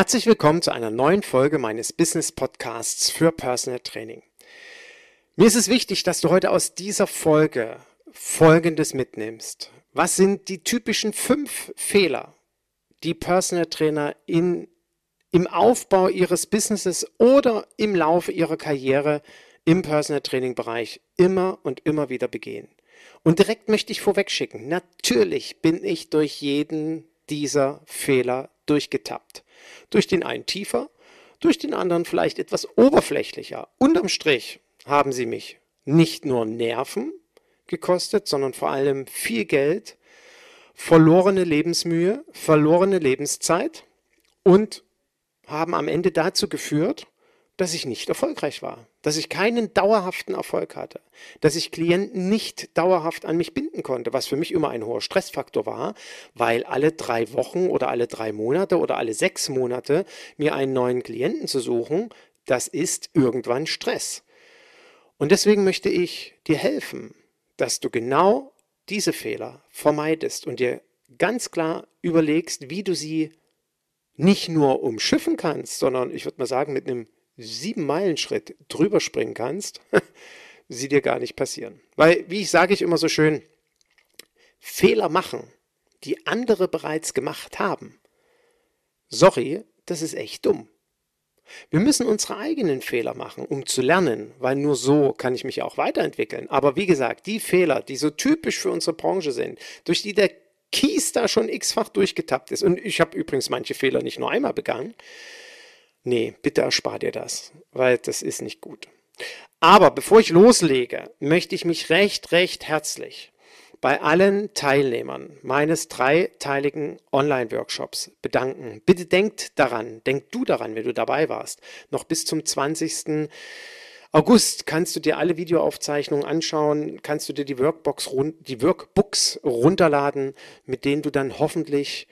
Herzlich willkommen zu einer neuen Folge meines Business Podcasts für Personal Training. Mir ist es wichtig, dass du heute aus dieser Folge Folgendes mitnimmst. Was sind die typischen fünf Fehler, die Personal Trainer in, im Aufbau ihres Businesses oder im Laufe ihrer Karriere im Personal Training Bereich immer und immer wieder begehen? Und direkt möchte ich vorwegschicken, natürlich bin ich durch jeden dieser Fehler durchgetappt. Durch den einen tiefer, durch den anderen vielleicht etwas oberflächlicher. Unterm Strich haben sie mich nicht nur Nerven gekostet, sondern vor allem viel Geld, verlorene Lebensmühe, verlorene Lebenszeit und haben am Ende dazu geführt, dass ich nicht erfolgreich war, dass ich keinen dauerhaften Erfolg hatte, dass ich Klienten nicht dauerhaft an mich binden konnte, was für mich immer ein hoher Stressfaktor war, weil alle drei Wochen oder alle drei Monate oder alle sechs Monate mir einen neuen Klienten zu suchen, das ist irgendwann Stress. Und deswegen möchte ich dir helfen, dass du genau diese Fehler vermeidest und dir ganz klar überlegst, wie du sie nicht nur umschiffen kannst, sondern ich würde mal sagen, mit einem sieben Meilen Schritt drüber springen kannst, sie dir gar nicht passieren. Weil, wie ich sage ich immer so schön, Fehler machen, die andere bereits gemacht haben. Sorry, das ist echt dumm. Wir müssen unsere eigenen Fehler machen, um zu lernen, weil nur so kann ich mich auch weiterentwickeln. Aber wie gesagt, die Fehler, die so typisch für unsere Branche sind, durch die der Kies da schon x-fach durchgetappt ist, und ich habe übrigens manche Fehler nicht nur einmal begangen, nee, bitte erspar dir das, weil das ist nicht gut. Aber bevor ich loslege, möchte ich mich recht, recht herzlich bei allen Teilnehmern meines dreiteiligen Online-Workshops bedanken. Bitte denkt daran, denk du daran, wenn du dabei warst. Noch bis zum 20. August kannst du dir alle Videoaufzeichnungen anschauen, kannst du dir die, Workbox, die Workbooks runterladen, mit denen du dann hoffentlich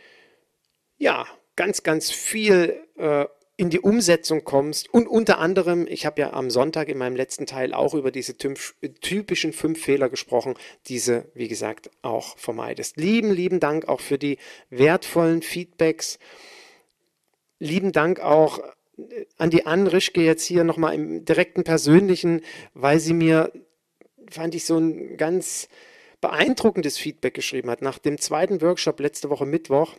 ja ganz, ganz viel äh, in die Umsetzung kommst und unter anderem, ich habe ja am Sonntag in meinem letzten Teil auch über diese typischen fünf Fehler gesprochen, diese, wie gesagt, auch vermeidest. Lieben, lieben Dank auch für die wertvollen Feedbacks. Lieben Dank auch äh, an die Anne Rischke jetzt hier nochmal im direkten persönlichen, weil sie mir, fand ich, so ein ganz beeindruckendes Feedback geschrieben hat. Nach dem zweiten Workshop letzte Woche Mittwoch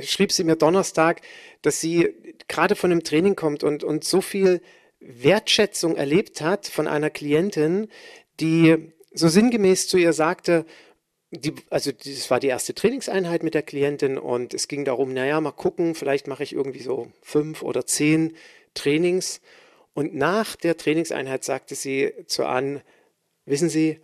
schrieb sie mir Donnerstag, dass sie gerade von einem Training kommt und, und so viel Wertschätzung erlebt hat von einer Klientin, die so sinngemäß zu ihr sagte, die, also das war die erste Trainingseinheit mit der Klientin und es ging darum, naja, mal gucken, vielleicht mache ich irgendwie so fünf oder zehn Trainings. Und nach der Trainingseinheit sagte sie zu Ann, wissen Sie,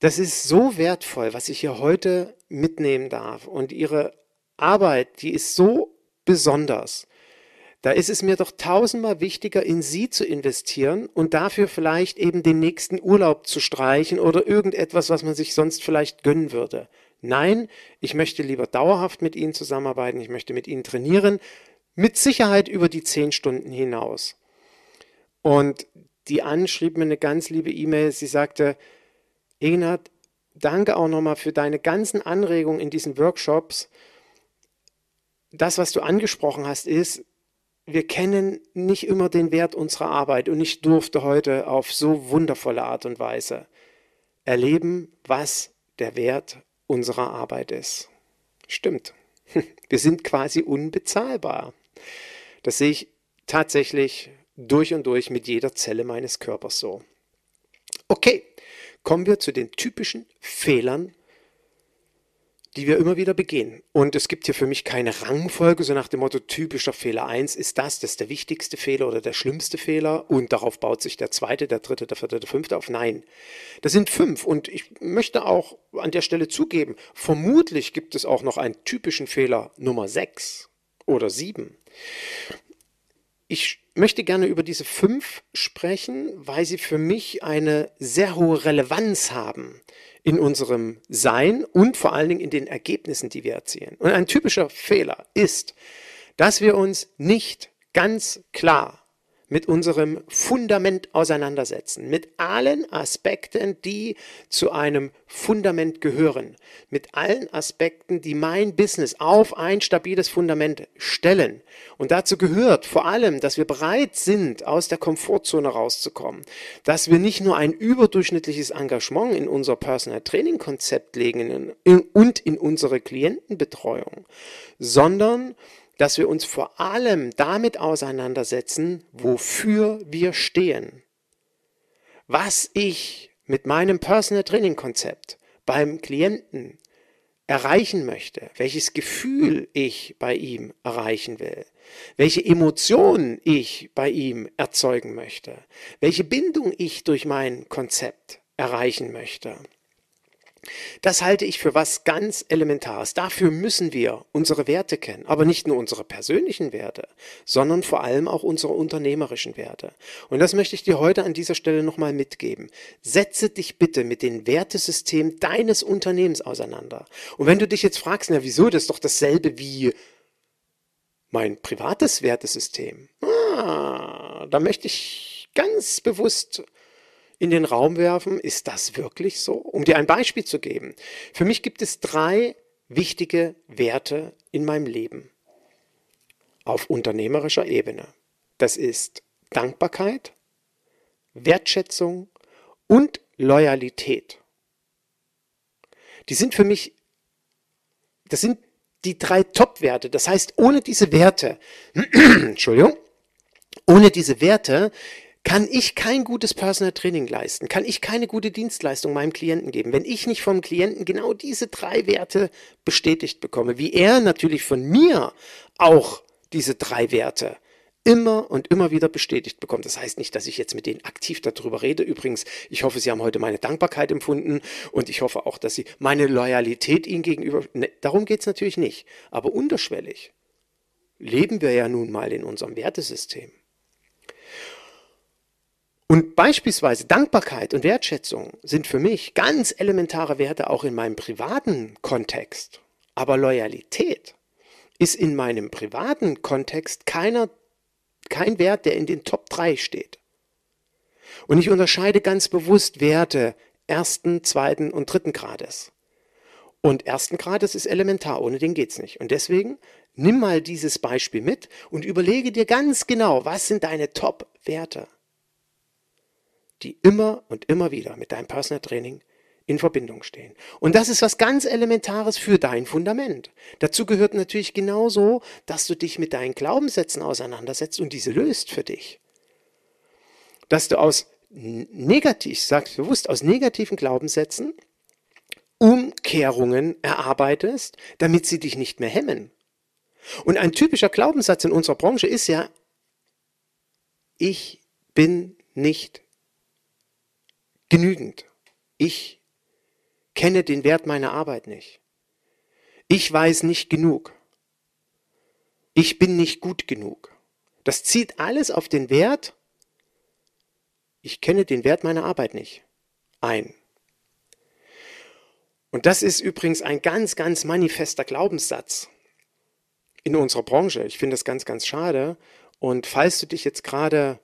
das ist so wertvoll, was ich hier heute mitnehmen darf. Und Ihre Arbeit, die ist so besonders. Da ist es mir doch tausendmal wichtiger, in sie zu investieren und dafür vielleicht eben den nächsten Urlaub zu streichen oder irgendetwas, was man sich sonst vielleicht gönnen würde. Nein, ich möchte lieber dauerhaft mit ihnen zusammenarbeiten, ich möchte mit ihnen trainieren, mit Sicherheit über die zehn Stunden hinaus. Und die Anne schrieb mir eine ganz liebe E-Mail, sie sagte, Ignat, danke auch nochmal für deine ganzen Anregungen in diesen Workshops das, was du angesprochen hast, ist, wir kennen nicht immer den Wert unserer Arbeit und ich durfte heute auf so wundervolle Art und Weise erleben, was der Wert unserer Arbeit ist. Stimmt. Wir sind quasi unbezahlbar. Das sehe ich tatsächlich durch und durch mit jeder Zelle meines Körpers so. Okay, kommen wir zu den typischen Fehlern die wir immer wieder begehen. Und es gibt hier für mich keine Rangfolge, so nach dem Motto, typischer Fehler 1 ist das, das ist der wichtigste Fehler oder der schlimmste Fehler und darauf baut sich der zweite, der dritte, der vierte, der fünfte auf. Nein, das sind fünf und ich möchte auch an der Stelle zugeben, vermutlich gibt es auch noch einen typischen Fehler Nummer 6 oder 7. Ich möchte gerne über diese fünf sprechen, weil sie für mich eine sehr hohe Relevanz haben in unserem Sein und vor allen Dingen in den Ergebnissen, die wir erzielen. Und ein typischer Fehler ist, dass wir uns nicht ganz klar mit unserem Fundament auseinandersetzen, mit allen Aspekten, die zu einem Fundament gehören, mit allen Aspekten, die mein Business auf ein stabiles Fundament stellen. Und dazu gehört vor allem, dass wir bereit sind, aus der Komfortzone rauszukommen, dass wir nicht nur ein überdurchschnittliches Engagement in unser Personal Training Konzept legen und in unsere Klientenbetreuung, sondern dass wir uns vor allem damit auseinandersetzen, wofür wir stehen. Was ich mit meinem Personal Training Konzept beim Klienten erreichen möchte, welches Gefühl ich bei ihm erreichen will, welche Emotionen ich bei ihm erzeugen möchte, welche Bindung ich durch mein Konzept erreichen möchte. Das halte ich für was ganz Elementares. Dafür müssen wir unsere Werte kennen, aber nicht nur unsere persönlichen Werte, sondern vor allem auch unsere unternehmerischen Werte. Und das möchte ich dir heute an dieser Stelle nochmal mitgeben. Setze dich bitte mit dem Wertesystem deines Unternehmens auseinander. Und wenn du dich jetzt fragst, na wieso, das ist doch dasselbe wie mein privates Wertesystem. Ah, da möchte ich ganz bewusst in den Raum werfen, ist das wirklich so? Um dir ein Beispiel zu geben. Für mich gibt es drei wichtige Werte in meinem Leben auf unternehmerischer Ebene. Das ist Dankbarkeit, Wertschätzung und Loyalität. Die sind für mich, das sind die drei Top-Werte. Das heißt, ohne diese Werte, Entschuldigung, ohne diese Werte kann ich kein gutes Personal Training leisten, kann ich keine gute Dienstleistung meinem Klienten geben, wenn ich nicht vom Klienten genau diese drei Werte bestätigt bekomme, wie er natürlich von mir auch diese drei Werte immer und immer wieder bestätigt bekommt. Das heißt nicht, dass ich jetzt mit denen aktiv darüber rede. Übrigens, ich hoffe, Sie haben heute meine Dankbarkeit empfunden und ich hoffe auch, dass Sie meine Loyalität Ihnen gegenüber, ne, darum geht es natürlich nicht, aber unterschwellig leben wir ja nun mal in unserem Wertesystem. Und beispielsweise Dankbarkeit und Wertschätzung sind für mich ganz elementare Werte auch in meinem privaten Kontext. Aber Loyalität ist in meinem privaten Kontext keiner, kein Wert, der in den Top 3 steht. Und ich unterscheide ganz bewusst Werte ersten, zweiten und dritten Grades. Und ersten Grades ist elementar, ohne den geht's nicht. Und deswegen nimm mal dieses Beispiel mit und überlege dir ganz genau, was sind deine Top-Werte die immer und immer wieder mit deinem Personal Training in Verbindung stehen. Und das ist was ganz Elementares für dein Fundament. Dazu gehört natürlich genauso, dass du dich mit deinen Glaubenssätzen auseinandersetzt und diese löst für dich. Dass du aus negativ, sagst bewusst, aus negativen Glaubenssätzen Umkehrungen erarbeitest, damit sie dich nicht mehr hemmen. Und ein typischer Glaubenssatz in unserer Branche ist ja, ich bin nicht genügend. Ich kenne den Wert meiner Arbeit nicht. Ich weiß nicht genug. Ich bin nicht gut genug. Das zieht alles auf den Wert, ich kenne den Wert meiner Arbeit nicht, ein. Und das ist übrigens ein ganz, ganz manifester Glaubenssatz in unserer Branche. Ich finde das ganz, ganz schade. Und falls du dich jetzt gerade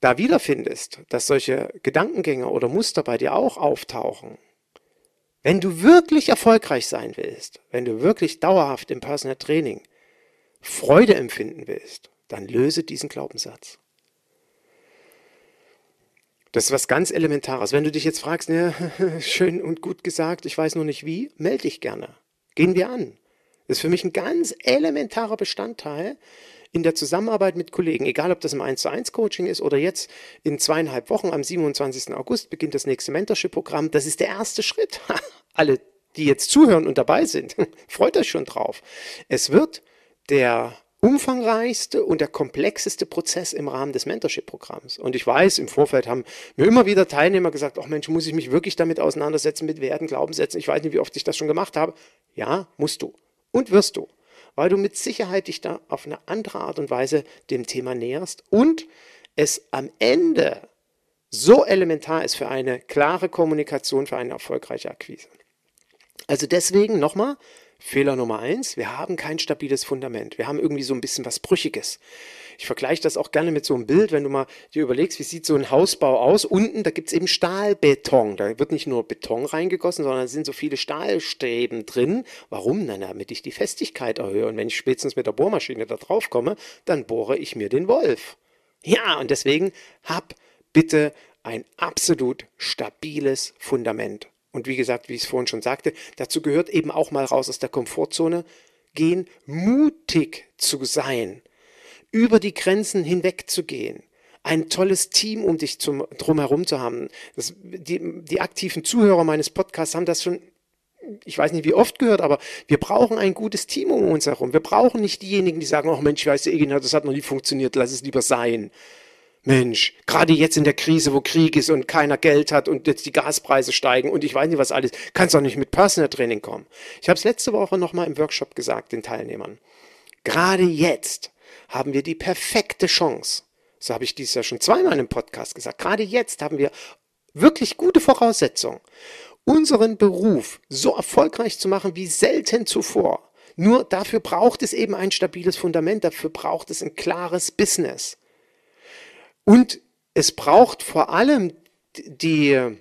da wiederfindest, dass solche Gedankengänge oder Muster bei dir auch auftauchen, wenn du wirklich erfolgreich sein willst, wenn du wirklich dauerhaft im Personal Training Freude empfinden willst, dann löse diesen Glaubenssatz. Das ist was ganz Elementares. Wenn du dich jetzt fragst, ne, schön und gut gesagt, ich weiß nur nicht wie, melde dich gerne. Gehen wir an. Das ist für mich ein ganz elementarer Bestandteil, in der Zusammenarbeit mit Kollegen, egal ob das im 1 zu 1 Coaching ist oder jetzt in zweieinhalb Wochen am 27. August beginnt das nächste Mentorship-Programm. Das ist der erste Schritt. Alle die jetzt zuhören und dabei sind, freut euch schon drauf. Es wird der umfangreichste und der komplexeste Prozess im Rahmen des Mentorship-Programms. Und ich weiß, im Vorfeld haben mir immer wieder Teilnehmer gesagt, ach Mensch, muss ich mich wirklich damit auseinandersetzen, mit Werten, Glaubenssätzen? Ich weiß nicht, wie oft ich das schon gemacht habe. Ja, musst du. Und wirst du. Weil du mit Sicherheit dich da auf eine andere Art und Weise dem Thema näherst und es am Ende so elementar ist für eine klare Kommunikation, für eine erfolgreiche Akquise. Also deswegen nochmal, Fehler Nummer eins, wir haben kein stabiles Fundament. Wir haben irgendwie so ein bisschen was Brüchiges. Ich vergleiche das auch gerne mit so einem Bild, wenn du mal dir überlegst, wie sieht so ein Hausbau aus. Unten, da gibt es eben Stahlbeton. Da wird nicht nur Beton reingegossen, sondern da sind so viele Stahlstäben drin. Warum? Na, damit ich die Festigkeit erhöhe. Und wenn ich spätestens mit der Bohrmaschine da drauf komme, dann bohre ich mir den Wolf. Ja, und deswegen hab bitte ein absolut stabiles Fundament. Und wie gesagt, wie ich es vorhin schon sagte, dazu gehört eben auch mal raus aus der Komfortzone gehen, mutig zu sein, über die Grenzen hinweg zu gehen, ein tolles Team um dich zum, drumherum zu haben. Das, die, die aktiven Zuhörer meines Podcasts haben das schon ich weiß nicht wie oft gehört, aber wir brauchen ein gutes Team um uns herum. Wir brauchen nicht diejenigen, die sagen, oh Mensch, ich weiß, das hat noch nie funktioniert, lass es lieber sein. Mensch, gerade jetzt in der Krise, wo Krieg ist und keiner Geld hat und jetzt die Gaspreise steigen und ich weiß nicht was alles, kannst doch nicht mit Personal Training kommen. Ich habe es letzte Woche nochmal im Workshop gesagt den Teilnehmern. Gerade jetzt haben wir die perfekte Chance. So habe ich dies ja schon zweimal im Podcast gesagt. Gerade jetzt haben wir wirklich gute Voraussetzungen, unseren Beruf so erfolgreich zu machen wie selten zuvor. Nur dafür braucht es eben ein stabiles Fundament, dafür braucht es ein klares Business. Und es braucht vor allem die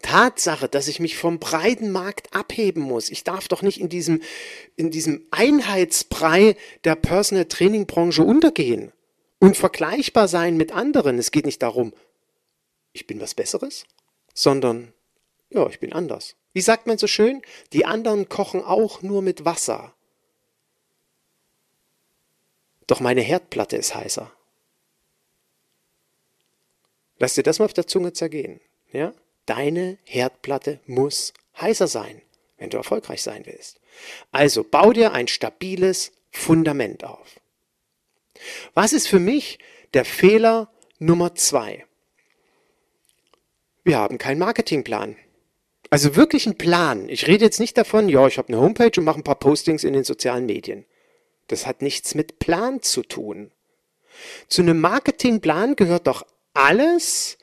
Tatsache, dass ich mich vom breiten Markt abheben muss. Ich darf doch nicht in diesem, in diesem Einheitsbrei der Personal Training Branche untergehen und vergleichbar sein mit anderen. Es geht nicht darum, ich bin was Besseres, sondern ja, ich bin anders. Wie sagt man so schön? Die anderen kochen auch nur mit Wasser. Doch meine Herdplatte ist heißer. Lass dir das mal auf der Zunge zergehen. Ja? Deine Herdplatte muss heißer sein, wenn du erfolgreich sein willst. Also bau dir ein stabiles Fundament auf. Was ist für mich der Fehler Nummer zwei? Wir haben keinen Marketingplan. Also wirklich einen Plan. Ich rede jetzt nicht davon, ja, ich habe eine Homepage und mache ein paar Postings in den sozialen Medien. Das hat nichts mit Plan zu tun. Zu einem Marketingplan gehört doch alles,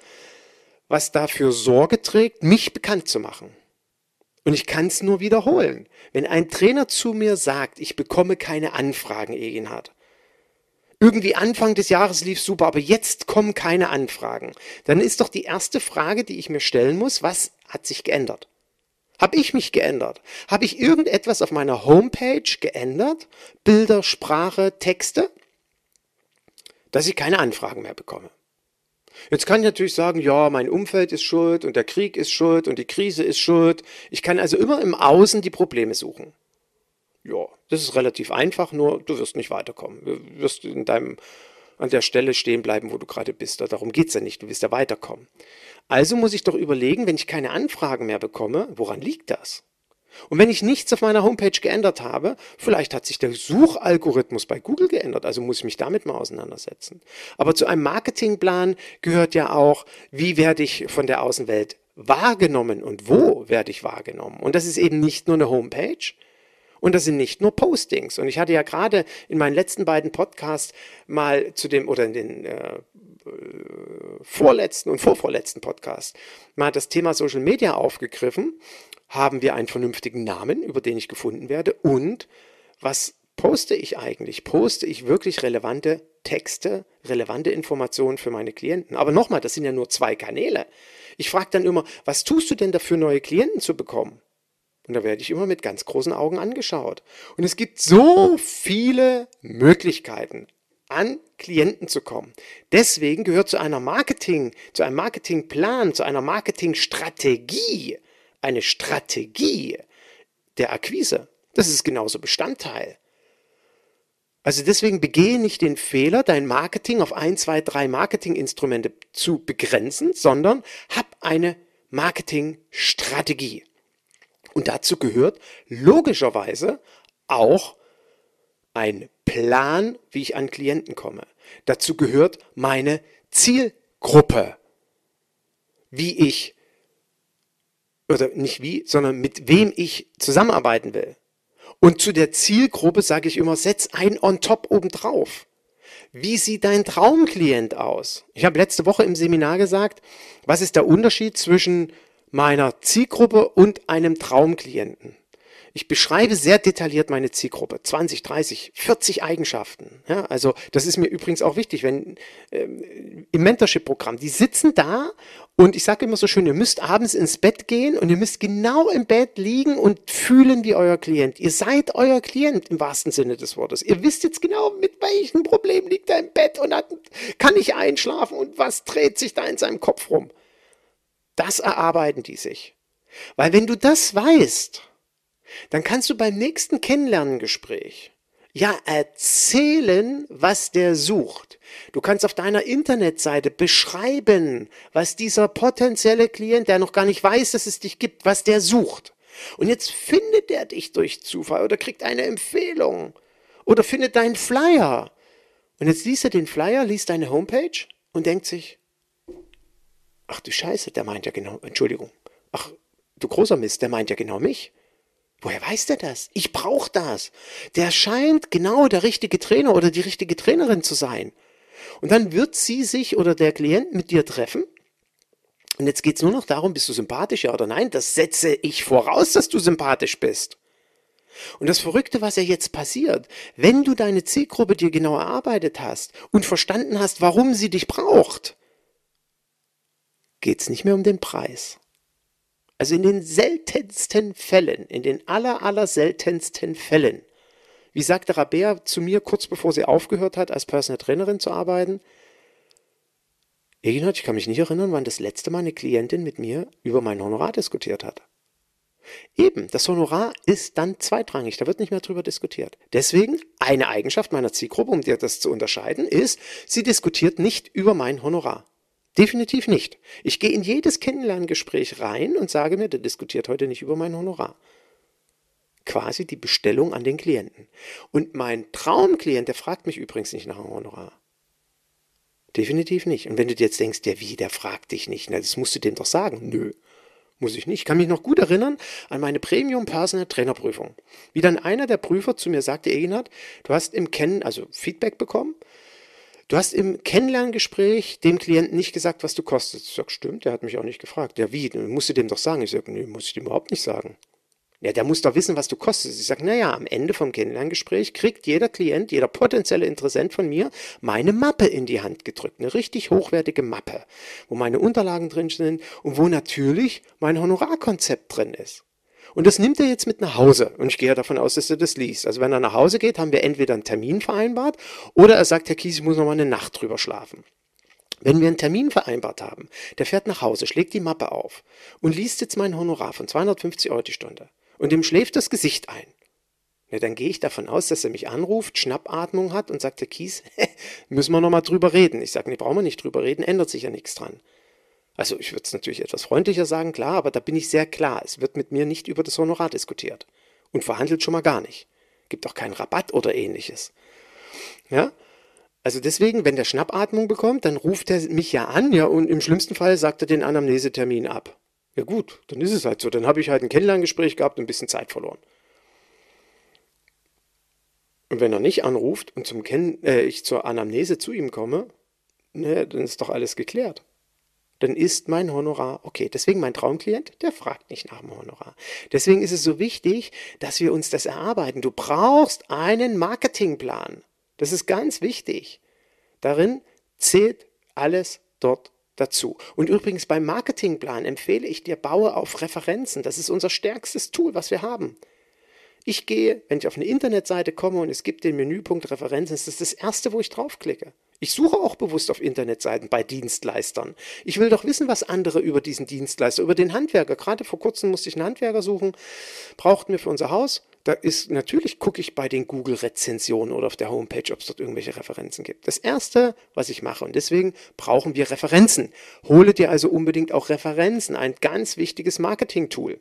was dafür Sorge trägt, mich bekannt zu machen. Und ich kann es nur wiederholen. Wenn ein Trainer zu mir sagt, ich bekomme keine Anfragen, Egenhard, irgendwie Anfang des Jahres lief super, aber jetzt kommen keine Anfragen, dann ist doch die erste Frage, die ich mir stellen muss, was hat sich geändert? Habe ich mich geändert? Habe ich irgendetwas auf meiner Homepage geändert? Bilder, Sprache, Texte? Dass ich keine Anfragen mehr bekomme. Jetzt kann ich natürlich sagen, ja, mein Umfeld ist schuld und der Krieg ist schuld und die Krise ist schuld. Ich kann also immer im Außen die Probleme suchen. Ja, das ist relativ einfach, nur du wirst nicht weiterkommen. Du wirst in deinem, an der Stelle stehen bleiben, wo du gerade bist. Darum geht es ja nicht, du wirst ja weiterkommen. Also muss ich doch überlegen, wenn ich keine Anfragen mehr bekomme, woran liegt das? Und wenn ich nichts auf meiner Homepage geändert habe, vielleicht hat sich der Suchalgorithmus bei Google geändert, also muss ich mich damit mal auseinandersetzen. Aber zu einem Marketingplan gehört ja auch, wie werde ich von der Außenwelt wahrgenommen und wo werde ich wahrgenommen. Und das ist eben nicht nur eine Homepage, und das sind nicht nur Postings. Und ich hatte ja gerade in meinen letzten beiden Podcasts mal zu dem, oder in den äh, vorletzten und vorvorletzten Podcast mal das Thema Social Media aufgegriffen haben wir einen vernünftigen Namen, über den ich gefunden werde und was poste ich eigentlich? Poste ich wirklich relevante Texte, relevante Informationen für meine Klienten? Aber nochmal, das sind ja nur zwei Kanäle. Ich frage dann immer, was tust du denn dafür, neue Klienten zu bekommen? Und da werde ich immer mit ganz großen Augen angeschaut. Und es gibt so viele Möglichkeiten, an Klienten zu kommen. Deswegen gehört zu einer Marketing, zu einem Marketingplan, zu einer Marketingstrategie eine Strategie der Akquise. Das ist genauso Bestandteil. Also deswegen begehe nicht den Fehler, dein Marketing auf ein, zwei, drei Marketinginstrumente zu begrenzen, sondern hab eine Marketingstrategie. Und dazu gehört logischerweise auch ein Plan, wie ich an Klienten komme. Dazu gehört meine Zielgruppe, wie ich, oder nicht wie, sondern mit wem ich zusammenarbeiten will. Und zu der Zielgruppe sage ich immer, setz ein on top obendrauf. Wie sieht dein Traumklient aus? Ich habe letzte Woche im Seminar gesagt, was ist der Unterschied zwischen meiner Zielgruppe und einem Traumklienten? Ich beschreibe sehr detailliert meine Zielgruppe. 20, 30, 40 Eigenschaften. Ja, also das ist mir übrigens auch wichtig, wenn ähm, im Mentorship-Programm, die sitzen da und ich sage immer so schön, ihr müsst abends ins Bett gehen und ihr müsst genau im Bett liegen und fühlen wie euer Klient. Ihr seid euer Klient im wahrsten Sinne des Wortes. Ihr wisst jetzt genau, mit welchem Problem liegt er im Bett und hat, kann nicht einschlafen und was dreht sich da in seinem Kopf rum. Das erarbeiten die sich. Weil wenn du das weißt, dann kannst du beim nächsten Kennenlerngespräch ja erzählen, was der sucht. Du kannst auf deiner Internetseite beschreiben, was dieser potenzielle Klient, der noch gar nicht weiß, dass es dich gibt, was der sucht. Und jetzt findet er dich durch Zufall oder kriegt eine Empfehlung oder findet deinen Flyer. Und jetzt liest er den Flyer, liest deine Homepage und denkt sich, ach du Scheiße, der meint ja genau, Entschuldigung, ach du großer Mist, der meint ja genau mich. Woher weiß der das? Ich brauche das. Der scheint genau der richtige Trainer oder die richtige Trainerin zu sein. Und dann wird sie sich oder der Klient mit dir treffen. Und jetzt geht es nur noch darum, bist du sympathisch, ja oder nein? Das setze ich voraus, dass du sympathisch bist. Und das Verrückte, was ja jetzt passiert, wenn du deine Zielgruppe dir genau erarbeitet hast und verstanden hast, warum sie dich braucht, geht es nicht mehr um den Preis. Also in den seltensten Fällen, in den aller, aller seltensten Fällen, wie sagte Rabea zu mir kurz bevor sie aufgehört hat, als Personal Trainerin zu arbeiten, Eginhard, ich kann mich nicht erinnern, wann das letzte Mal eine Klientin mit mir über mein Honorar diskutiert hat. Eben, das Honorar ist dann zweitrangig, da wird nicht mehr drüber diskutiert. Deswegen eine Eigenschaft meiner Zielgruppe, um dir das zu unterscheiden, ist, sie diskutiert nicht über mein Honorar. Definitiv nicht. Ich gehe in jedes Kennenlerngespräch rein und sage mir, der diskutiert heute nicht über mein Honorar. Quasi die Bestellung an den Klienten. Und mein Traumklient, der fragt mich übrigens nicht nach dem Honorar. Definitiv nicht. Und wenn du dir jetzt denkst, der wie, der fragt dich nicht, na, das musst du dem doch sagen. Nö, muss ich nicht. Ich kann mich noch gut erinnern an meine Premium Personal Trainer Prüfung. Wie dann einer der Prüfer zu mir sagte, Eginhard, du hast im Kennen, also Feedback bekommen Du hast im Kennenlerngespräch dem Klienten nicht gesagt, was du kostest. Ich sag, stimmt, der hat mich auch nicht gefragt. Ja, wie? Musst du dem doch sagen? Ich sag, nee, muss ich dem überhaupt nicht sagen. Ja, der muss doch wissen, was du kostest. Ich sage, naja, am Ende vom Kennenlerngespräch kriegt jeder Klient, jeder potenzielle Interessent von mir meine Mappe in die Hand gedrückt. Eine richtig hochwertige Mappe, wo meine Unterlagen drin sind und wo natürlich mein Honorarkonzept drin ist. Und das nimmt er jetzt mit nach Hause. Und ich gehe davon aus, dass er das liest. Also wenn er nach Hause geht, haben wir entweder einen Termin vereinbart oder er sagt, Herr Kies, ich muss noch mal eine Nacht drüber schlafen. Wenn wir einen Termin vereinbart haben, der fährt nach Hause, schlägt die Mappe auf und liest jetzt mein Honorar von 250 Euro die Stunde. Und dem schläft das Gesicht ein. Ja, dann gehe ich davon aus, dass er mich anruft, Schnappatmung hat und sagt, Herr Kies, müssen wir noch mal drüber reden. Ich sage, nee, brauchen wir nicht drüber reden, ändert sich ja nichts dran. Also ich würde es natürlich etwas freundlicher sagen, klar, aber da bin ich sehr klar. Es wird mit mir nicht über das Honorar diskutiert. Und verhandelt schon mal gar nicht. Gibt auch keinen Rabatt oder ähnliches. Ja? Also deswegen, wenn der Schnappatmung bekommt, dann ruft er mich ja an, ja, und im schlimmsten Fall sagt er den Anamnesetermin ab. Ja gut, dann ist es halt so. Dann habe ich halt ein Kennenlerngespräch gehabt und ein bisschen Zeit verloren. Und wenn er nicht anruft und zum Kennen, äh, ich zur Anamnese zu ihm komme, ne, dann ist doch alles geklärt dann ist mein Honorar okay. Deswegen mein Traumklient, der fragt nicht nach dem Honorar. Deswegen ist es so wichtig, dass wir uns das erarbeiten. Du brauchst einen Marketingplan. Das ist ganz wichtig. Darin zählt alles dort dazu. Und übrigens beim Marketingplan empfehle ich dir, baue auf Referenzen. Das ist unser stärkstes Tool, was wir haben. Ich gehe, wenn ich auf eine Internetseite komme und es gibt den Menüpunkt Referenzen, ist das das erste, wo ich draufklicke. Ich suche auch bewusst auf Internetseiten bei Dienstleistern. Ich will doch wissen, was andere über diesen Dienstleister, über den Handwerker. Gerade vor kurzem musste ich einen Handwerker suchen, brauchten wir für unser Haus. Da ist natürlich gucke ich bei den Google-Rezensionen oder auf der Homepage, ob es dort irgendwelche Referenzen gibt. Das erste, was ich mache, und deswegen brauchen wir Referenzen. Hole dir also unbedingt auch Referenzen, ein ganz wichtiges Marketing-Tool.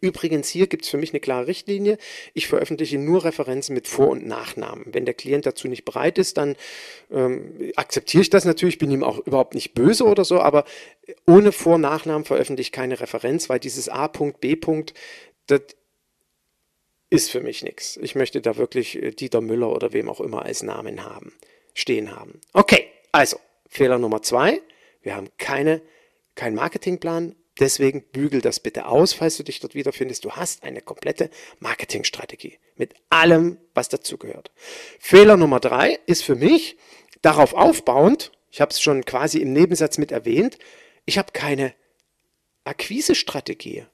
Übrigens, hier gibt es für mich eine klare Richtlinie. Ich veröffentliche nur Referenzen mit Vor- und Nachnamen. Wenn der Klient dazu nicht bereit ist, dann ähm, akzeptiere ich das natürlich, bin ihm auch überhaupt nicht böse oder so, aber ohne Vor- und Nachnamen veröffentliche ich keine Referenz, weil dieses A. B. das ist für mich nichts. Ich möchte da wirklich äh, Dieter Müller oder wem auch immer als Namen haben, stehen haben. Okay, also Fehler Nummer zwei. Wir haben keine, keinen Marketingplan, Deswegen bügel das bitte aus, falls du dich dort wiederfindest. Du hast eine komplette Marketingstrategie mit allem, was dazugehört. Fehler Nummer drei ist für mich darauf aufbauend, ich habe es schon quasi im Nebensatz mit erwähnt, ich habe keine Akquisestrategie.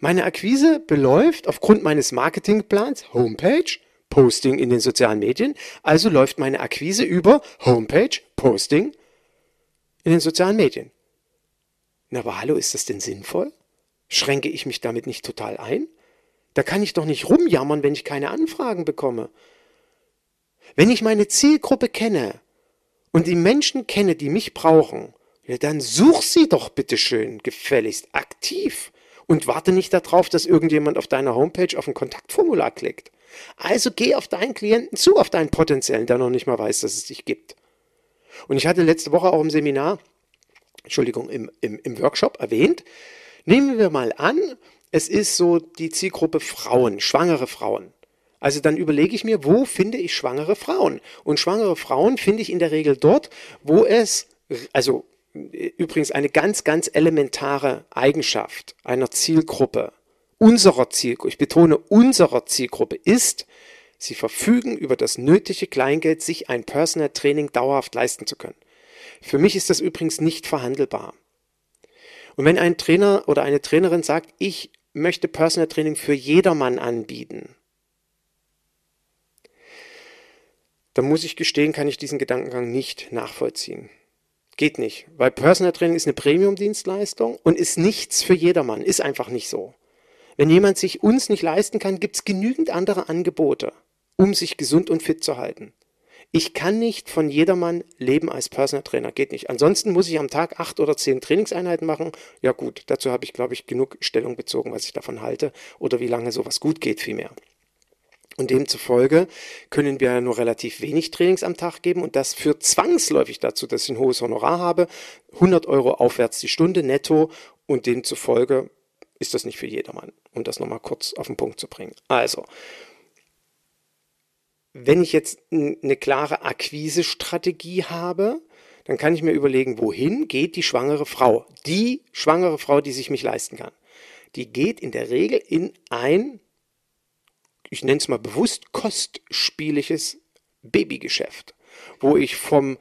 Meine Akquise beläuft aufgrund meines Marketingplans Homepage, Posting in den sozialen Medien. Also läuft meine Akquise über Homepage, Posting in den sozialen Medien. Na, aber hallo, ist das denn sinnvoll? Schränke ich mich damit nicht total ein? Da kann ich doch nicht rumjammern, wenn ich keine Anfragen bekomme. Wenn ich meine Zielgruppe kenne und die Menschen kenne, die mich brauchen, ja, dann such sie doch bitte schön gefälligst aktiv und warte nicht darauf, dass irgendjemand auf deiner Homepage auf ein Kontaktformular klickt. Also geh auf deinen Klienten zu, auf deinen potenziellen, der noch nicht mal weiß, dass es dich gibt. Und ich hatte letzte Woche auch im Seminar Entschuldigung, im, im, im Workshop erwähnt. Nehmen wir mal an, es ist so die Zielgruppe Frauen, schwangere Frauen. Also dann überlege ich mir, wo finde ich schwangere Frauen? Und schwangere Frauen finde ich in der Regel dort, wo es, also übrigens eine ganz, ganz elementare Eigenschaft einer Zielgruppe, unserer Zielgruppe, ich betone unserer Zielgruppe ist, sie verfügen über das nötige Kleingeld, sich ein Personal Training dauerhaft leisten zu können. Für mich ist das übrigens nicht verhandelbar. Und wenn ein Trainer oder eine Trainerin sagt, ich möchte Personal Training für jedermann anbieten, dann muss ich gestehen, kann ich diesen Gedankengang nicht nachvollziehen. Geht nicht, weil Personal Training ist eine Premium-Dienstleistung und ist nichts für jedermann, ist einfach nicht so. Wenn jemand sich uns nicht leisten kann, gibt es genügend andere Angebote, um sich gesund und fit zu halten. Ich kann nicht von jedermann leben als Personal Trainer, geht nicht. Ansonsten muss ich am Tag acht oder zehn Trainingseinheiten machen. Ja gut, dazu habe ich, glaube ich, genug Stellung bezogen, was ich davon halte oder wie lange sowas gut geht vielmehr. Und demzufolge können wir nur relativ wenig Trainings am Tag geben und das führt zwangsläufig dazu, dass ich ein hohes Honorar habe. 100 Euro aufwärts die Stunde netto und demzufolge ist das nicht für jedermann, um das nochmal kurz auf den Punkt zu bringen. Also, wenn ich jetzt eine klare Akquisestrategie habe, dann kann ich mir überlegen, wohin geht die schwangere Frau? Die schwangere Frau, die sich mich leisten kann. Die geht in der Regel in ein, ich nenne es mal bewusst, kostspieliges Babygeschäft, wo ich vom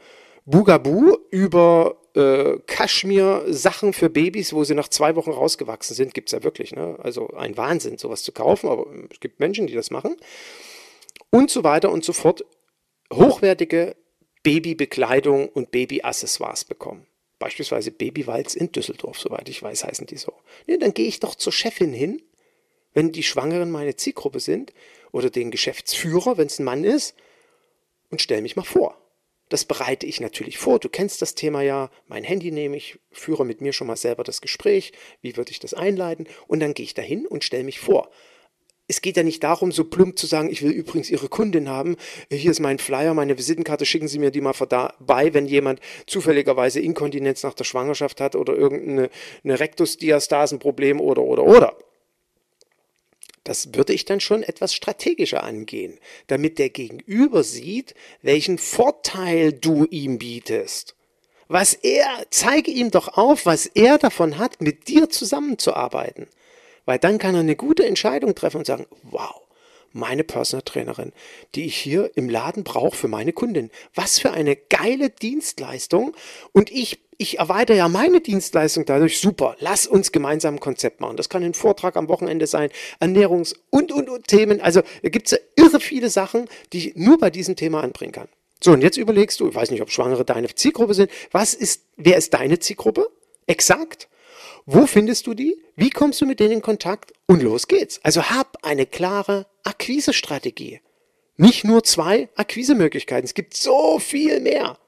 Bugaboo über äh, Kaschmir-Sachen für Babys, wo sie nach zwei Wochen rausgewachsen sind, gibt es ja wirklich. Ne? Also ein Wahnsinn, sowas zu kaufen, aber es gibt Menschen, die das machen und so weiter und so fort hochwertige Babybekleidung und Babyaccessoires bekommen. Beispielsweise Babywalz in Düsseldorf, soweit ich weiß, heißen die so. Nee, dann gehe ich doch zur Chefin hin, wenn die Schwangeren meine Zielgruppe sind, oder den Geschäftsführer, wenn es ein Mann ist, und stelle mich mal vor. Das bereite ich natürlich vor. Du kennst das Thema ja. Mein Handy nehme ich, führe mit mir schon mal selber das Gespräch. Wie würde ich das einleiten? Und dann gehe ich dahin und stelle mich vor es geht ja nicht darum, so plump zu sagen, ich will übrigens Ihre Kundin haben. Hier ist mein Flyer, meine Visitenkarte, schicken Sie mir die mal vorbei, wenn jemand zufälligerweise Inkontinenz nach der Schwangerschaft hat oder irgendeine Rektusdiastasenproblem oder, oder, oder. Das würde ich dann schon etwas strategischer angehen, damit der Gegenüber sieht, welchen Vorteil du ihm bietest. Was er, zeige ihm doch auf, was er davon hat, mit dir zusammenzuarbeiten. Weil dann kann er eine gute Entscheidung treffen und sagen, wow, meine Personal Trainerin, die ich hier im Laden brauche für meine Kundin. Was für eine geile Dienstleistung. Und ich, ich erweitere ja meine Dienstleistung dadurch. Super, lass uns gemeinsam ein Konzept machen. Das kann ein Vortrag am Wochenende sein, Ernährungs- und, und, und Themen. Also da gibt es ja irre viele Sachen, die ich nur bei diesem Thema anbringen kann. So, und jetzt überlegst du, ich weiß nicht, ob Schwangere deine Zielgruppe sind. Was ist, wer ist deine Zielgruppe? Exakt. Wo findest du die? Wie kommst du mit denen in Kontakt? Und los geht's. Also hab eine klare Akquisestrategie. Nicht nur zwei Akquisemöglichkeiten. Es gibt so viel mehr.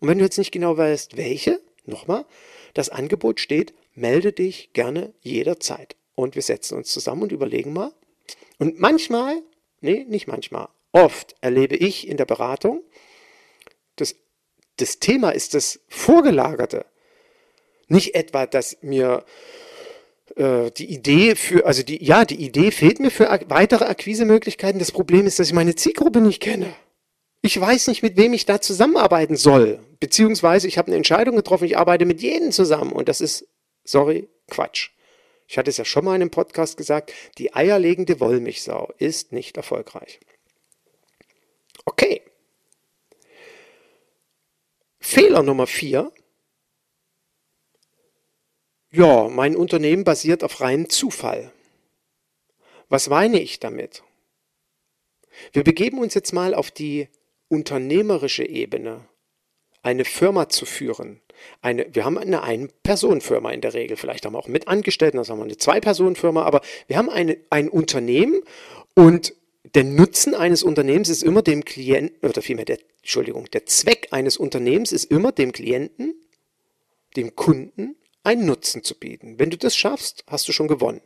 Und wenn du jetzt nicht genau weißt, welche, nochmal, das Angebot steht, melde dich gerne jederzeit. und wir setzen uns zusammen und überlegen mal. Und manchmal, nee, nicht manchmal, oft erlebe ich in der Beratung, das, das Thema ist das Vorgelagerte. Nicht etwa, dass mir äh, die Idee für, also die, ja, die Idee fehlt mir für weitere Akquisemöglichkeiten. Das Problem ist, dass ich meine Zielgruppe nicht kenne. Ich weiß nicht, mit wem ich da zusammenarbeiten soll. Beziehungsweise ich habe eine Entscheidung getroffen, ich arbeite mit jedem zusammen. Und das ist, sorry, Quatsch. Ich hatte es ja schon mal in einem Podcast gesagt, die eierlegende Wollmilchsau ist nicht erfolgreich. Okay. Fehler Nummer vier. Ja, mein Unternehmen basiert auf reinem Zufall. Was meine ich damit? Wir begeben uns jetzt mal auf die unternehmerische Ebene, eine Firma zu führen. Eine, wir haben eine Ein-Personen-Firma in der Regel. Vielleicht haben wir auch mit Angestellten, das haben wir eine Zwei-Personen-Firma, aber wir haben eine, ein Unternehmen und der Nutzen eines Unternehmens ist immer dem Klienten, oder vielmehr der, Entschuldigung, der Zweck eines Unternehmens ist immer dem Klienten, dem Kunden einen Nutzen zu bieten. Wenn du das schaffst, hast du schon gewonnen.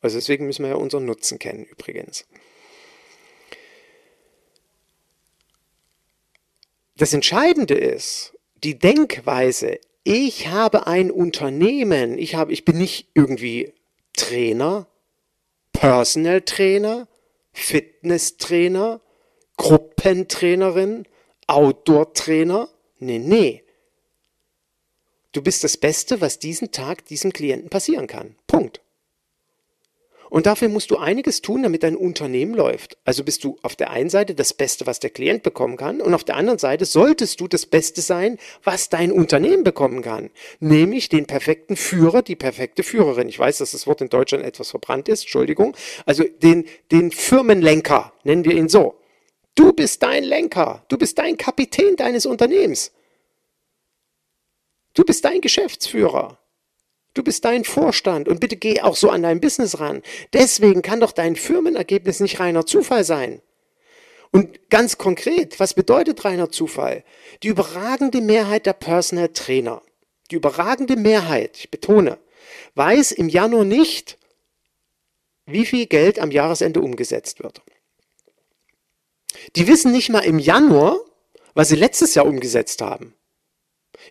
Also deswegen müssen wir ja unseren Nutzen kennen übrigens. Das Entscheidende ist die Denkweise, ich habe ein Unternehmen, ich, habe, ich bin nicht irgendwie Trainer, Personal Trainer, Fitnesstrainer, Gruppentrainerin, Outdoor-Trainer. Nee, nee. Du bist das Beste, was diesen Tag diesem Klienten passieren kann. Punkt. Und dafür musst du einiges tun, damit dein Unternehmen läuft. Also bist du auf der einen Seite das Beste, was der Klient bekommen kann, und auf der anderen Seite solltest du das Beste sein, was dein Unternehmen bekommen kann. Nämlich den perfekten Führer, die perfekte Führerin. Ich weiß, dass das Wort in Deutschland etwas verbrannt ist, Entschuldigung. Also den, den Firmenlenker, nennen wir ihn so. Du bist dein Lenker. Du bist dein Kapitän deines Unternehmens. Du bist dein Geschäftsführer. Du bist dein Vorstand und bitte geh auch so an dein Business ran. Deswegen kann doch dein Firmenergebnis nicht reiner Zufall sein. Und ganz konkret, was bedeutet reiner Zufall? Die überragende Mehrheit der Personal Trainer, die überragende Mehrheit, ich betone, weiß im Januar nicht, wie viel Geld am Jahresende umgesetzt wird. Die wissen nicht mal im Januar, was sie letztes Jahr umgesetzt haben.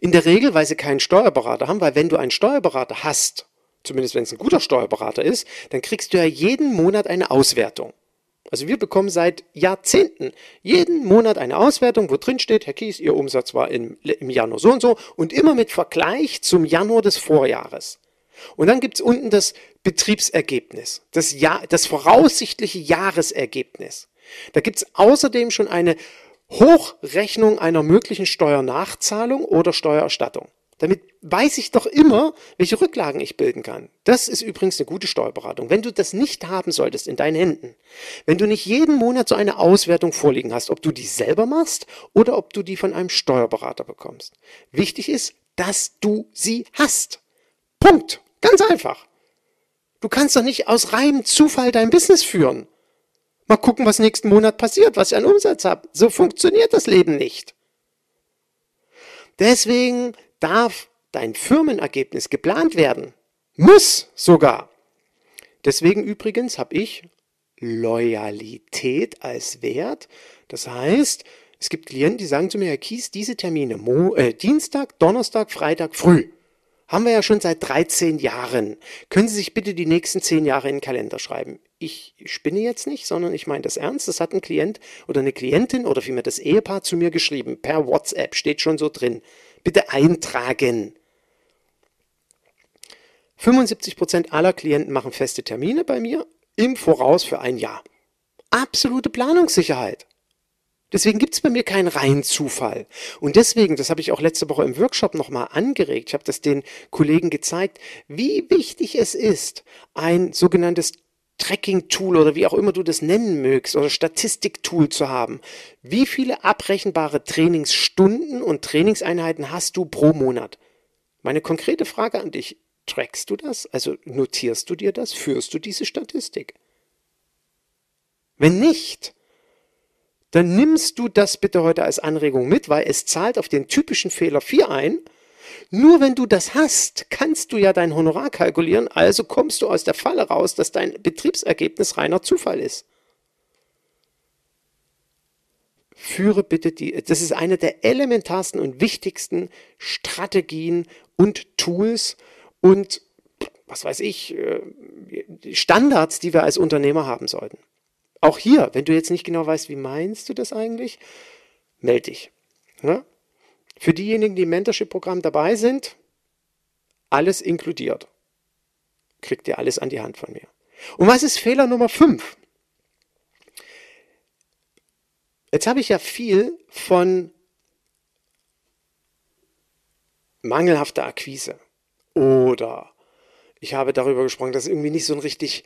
In der Regel, weil sie keinen Steuerberater haben, weil wenn du einen Steuerberater hast, zumindest wenn es ein guter Steuerberater ist, dann kriegst du ja jeden Monat eine Auswertung. Also wir bekommen seit Jahrzehnten jeden Monat eine Auswertung, wo drin steht, Herr Kies, Ihr Umsatz war im, im Januar so und so und immer mit Vergleich zum Januar des Vorjahres. Und dann gibt's unten das Betriebsergebnis, das, Jahr, das voraussichtliche Jahresergebnis. Da gibt's außerdem schon eine Hochrechnung einer möglichen Steuernachzahlung oder Steuererstattung. Damit weiß ich doch immer, welche Rücklagen ich bilden kann. Das ist übrigens eine gute Steuerberatung. Wenn du das nicht haben solltest in deinen Händen, wenn du nicht jeden Monat so eine Auswertung vorliegen hast, ob du die selber machst oder ob du die von einem Steuerberater bekommst. Wichtig ist, dass du sie hast. Punkt. Ganz einfach. Du kannst doch nicht aus reinem Zufall dein Business führen. Mal gucken, was nächsten Monat passiert, was ich an Umsatz habe. So funktioniert das Leben nicht. Deswegen darf dein Firmenergebnis geplant werden. Muss sogar. Deswegen übrigens habe ich Loyalität als Wert. Das heißt, es gibt Klienten, die sagen zu mir, Herr Kies, diese Termine, Mo äh, Dienstag, Donnerstag, Freitag früh. Haben wir ja schon seit 13 Jahren. Können Sie sich bitte die nächsten 10 Jahre in den Kalender schreiben? Ich spinne jetzt nicht, sondern ich meine das ernst. Das hat ein Klient oder eine Klientin oder vielmehr das Ehepaar zu mir geschrieben. Per WhatsApp steht schon so drin. Bitte eintragen. 75% aller Klienten machen feste Termine bei mir im Voraus für ein Jahr. Absolute Planungssicherheit. Deswegen gibt es bei mir keinen reinen Zufall. Und deswegen, das habe ich auch letzte Woche im Workshop nochmal angeregt, ich habe das den Kollegen gezeigt, wie wichtig es ist, ein sogenanntes Tracking-Tool oder wie auch immer du das nennen mögst oder Statistik-Tool zu haben. Wie viele abrechenbare Trainingsstunden und Trainingseinheiten hast du pro Monat? Meine konkrete Frage an dich, trackst du das? Also notierst du dir das? Führst du diese Statistik? Wenn nicht, dann nimmst du das bitte heute als Anregung mit, weil es zahlt auf den typischen Fehler 4 ein, Nur wenn du das hast, kannst du ja dein Honorar kalkulieren, also kommst du aus der Falle raus, dass dein Betriebsergebnis reiner Zufall ist. Führe bitte die, das ist eine der elementarsten und wichtigsten Strategien und Tools und was weiß ich, äh, Standards, die wir als Unternehmer haben sollten. Auch hier, wenn du jetzt nicht genau weißt, wie meinst du das eigentlich, melde dich. Ja? Für diejenigen, die im Mentorship-Programm dabei sind, alles inkludiert. Kriegt ihr alles an die Hand von mir. Und was ist Fehler Nummer 5? Jetzt habe ich ja viel von mangelhafter Akquise oder ich habe darüber gesprochen, dass irgendwie nicht so einen richtig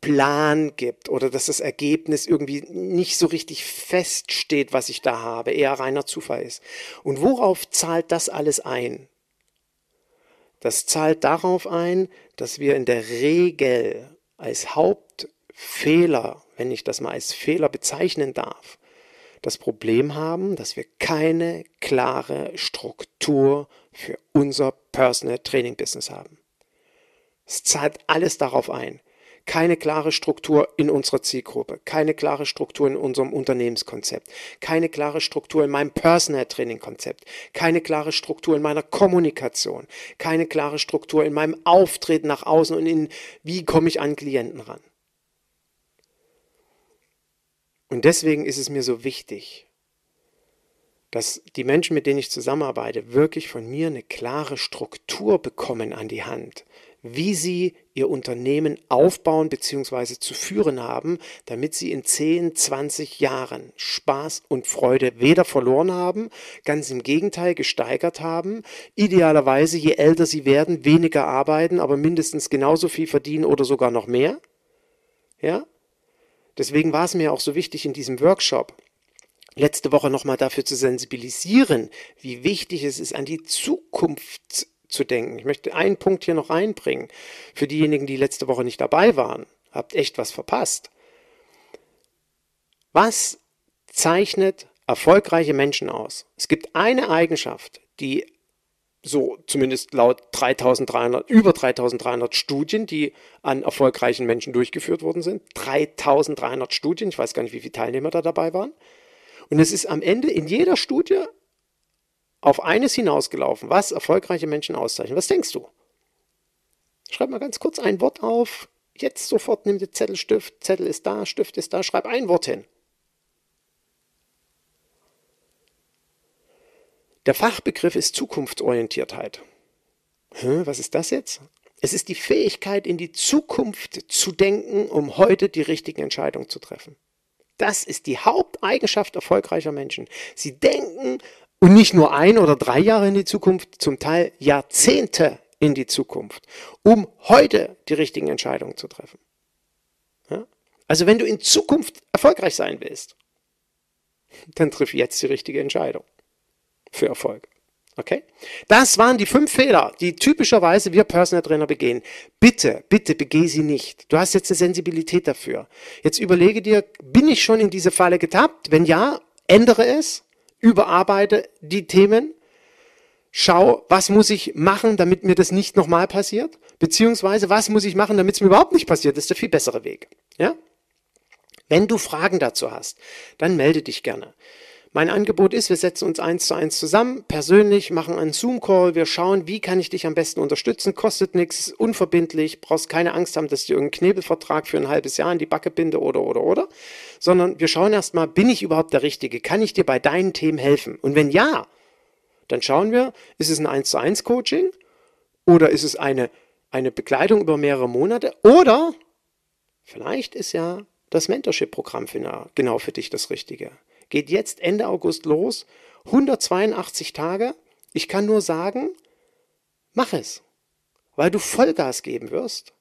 Plan gibt oder dass das Ergebnis irgendwie nicht so richtig feststeht, was ich da habe, eher reiner Zufall ist. Und worauf zahlt das alles ein? Das zahlt darauf ein, dass wir in der Regel als Hauptfehler, wenn ich das mal als Fehler bezeichnen darf, das Problem haben, dass wir keine klare Struktur für unser Personal Training Business haben. Es zahlt alles darauf ein. Keine klare Struktur in unserer Zielgruppe, keine klare Struktur in unserem Unternehmenskonzept, keine klare Struktur in meinem Personal Training Konzept, keine klare Struktur in meiner Kommunikation, keine klare Struktur in meinem Auftreten nach außen und in wie komme ich an Klienten ran. Und deswegen ist es mir so wichtig, dass die Menschen, mit denen ich zusammenarbeite, wirklich von mir eine klare Struktur bekommen an die Hand, wie sie ihr Unternehmen aufbauen bzw. zu führen haben, damit sie in 10, 20 Jahren Spaß und Freude weder verloren haben, ganz im Gegenteil gesteigert haben, idealerweise je älter sie werden, weniger arbeiten, aber mindestens genauso viel verdienen oder sogar noch mehr. Ja? Deswegen war es mir auch so wichtig in diesem Workshop, letzte Woche nochmal dafür zu sensibilisieren, wie wichtig es ist, an die Zukunft zu denken. Ich möchte einen Punkt hier noch einbringen. Für diejenigen, die letzte Woche nicht dabei waren, habt echt was verpasst. Was zeichnet erfolgreiche Menschen aus? Es gibt eine Eigenschaft, die so zumindest laut 3300, über 3300 Studien, die an erfolgreichen Menschen durchgeführt worden sind. 3300 Studien, ich weiß gar nicht, wie viele Teilnehmer da dabei waren. Und es ist am Ende in jeder Studie auf eines hinausgelaufen, was erfolgreiche Menschen auszeichnet. Was denkst du? Schreib mal ganz kurz ein Wort auf. Jetzt sofort nimm den Zettel, Stift. Zettel ist da, Stift ist da. Schreib ein Wort hin. Der Fachbegriff ist Zukunftsorientiertheit. Hä, was ist das jetzt? Es ist die Fähigkeit, in die Zukunft zu denken, um heute die richtigen Entscheidungen zu treffen. Das ist die Haupteigenschaft erfolgreicher Menschen. Sie denken und nicht nur ein oder drei Jahre in die Zukunft, zum Teil Jahrzehnte in die Zukunft, um heute die richtigen Entscheidungen zu treffen. Ja? Also wenn du in Zukunft erfolgreich sein willst, dann triff jetzt die richtige Entscheidung für Erfolg. Okay? Das waren die fünf Fehler, die typischerweise wir Personal Trainer begehen. Bitte, bitte begeh sie nicht. Du hast jetzt eine Sensibilität dafür. Jetzt überlege dir, bin ich schon in diese Falle getappt? Wenn ja, ändere es überarbeite die Themen, schau, was muss ich machen, damit mir das nicht nochmal passiert, beziehungsweise was muss ich machen, damit es mir überhaupt nicht passiert. Das ist der viel bessere Weg. Ja? Wenn du Fragen dazu hast, dann melde dich gerne. Mein Angebot ist, wir setzen uns eins zu eins zusammen, persönlich, machen einen Zoom-Call, wir schauen, wie kann ich dich am besten unterstützen, kostet nichts, unverbindlich, brauchst keine Angst haben, dass ich irgendeinen Knebelvertrag für ein halbes Jahr in die Backe binde oder, oder, oder, sondern wir schauen erstmal, bin ich überhaupt der Richtige, kann ich dir bei deinen Themen helfen? Und wenn ja, dann schauen wir, ist es ein 1 zu 1 Coaching oder ist es eine, eine Begleitung über mehrere Monate oder vielleicht ist ja das Mentorship-Programm genau für dich das Richtige geht jetzt Ende August los. 182 Tage. Ich kann nur sagen, mach es, weil du Vollgas geben wirst.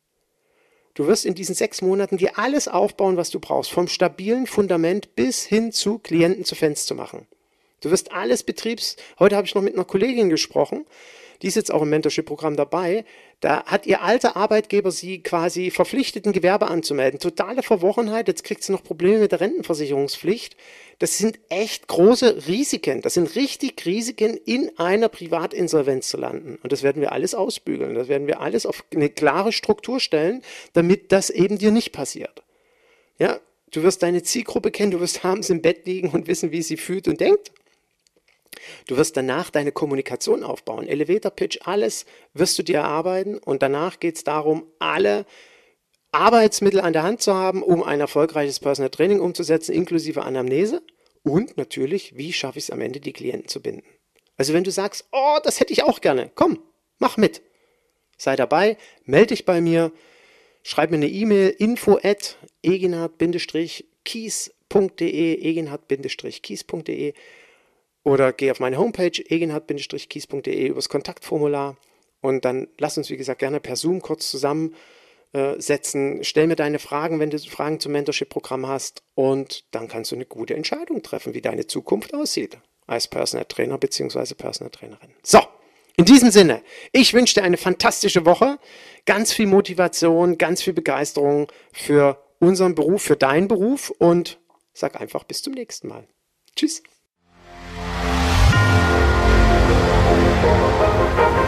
Du wirst in diesen sechs Monaten dir alles aufbauen, was du brauchst, vom stabilen Fundament bis hin zu Klienten zu Fans zu machen. Du wirst alles Betriebs. Heute habe ich noch mit einer Kollegin gesprochen, die ist jetzt auch im Mentorship-Programm dabei. Da hat ihr alter Arbeitgeber sie quasi verpflichtet, ein Gewerbe anzumelden. Totale Verworrenheit. Jetzt kriegt sie noch Probleme mit der Rentenversicherungspflicht. Das sind echt große Risiken. Das sind richtig Risiken, in einer Privatinsolvenz zu landen. Und das werden wir alles ausbügeln. Das werden wir alles auf eine klare Struktur stellen, damit das eben dir nicht passiert. Ja, du wirst deine Zielgruppe kennen, du wirst abends im Bett liegen und wissen, wie sie fühlt und denkt. Du wirst danach deine Kommunikation aufbauen. Elevator Pitch, alles wirst du dir erarbeiten und danach geht es darum, alle Arbeitsmittel an der Hand zu haben, um ein erfolgreiches Personal Training umzusetzen, inklusive Anamnese und natürlich, wie schaffe ich es am Ende, die Klienten zu binden. Also wenn du sagst, oh, das hätte ich auch gerne, komm, mach mit. Sei dabei, melde dich bei mir, schreib mir eine E-Mail info at eginhard-kies.de eginhard-kies.de oder geh auf meine Homepage egenhard-kies.de übers Kontaktformular und dann lass uns, wie gesagt, gerne per Zoom kurz zusammensetzen. Stell mir deine Fragen, wenn du Fragen zum Mentorship-Programm hast und dann kannst du eine gute Entscheidung treffen, wie deine Zukunft aussieht als Personal Trainer bzw. Personal Trainerin. So, in diesem Sinne, ich wünsche dir eine fantastische Woche, ganz viel Motivation, ganz viel Begeisterung für unseren Beruf, für deinen Beruf und sag einfach bis zum nächsten Mal. Tschüss. Thank you.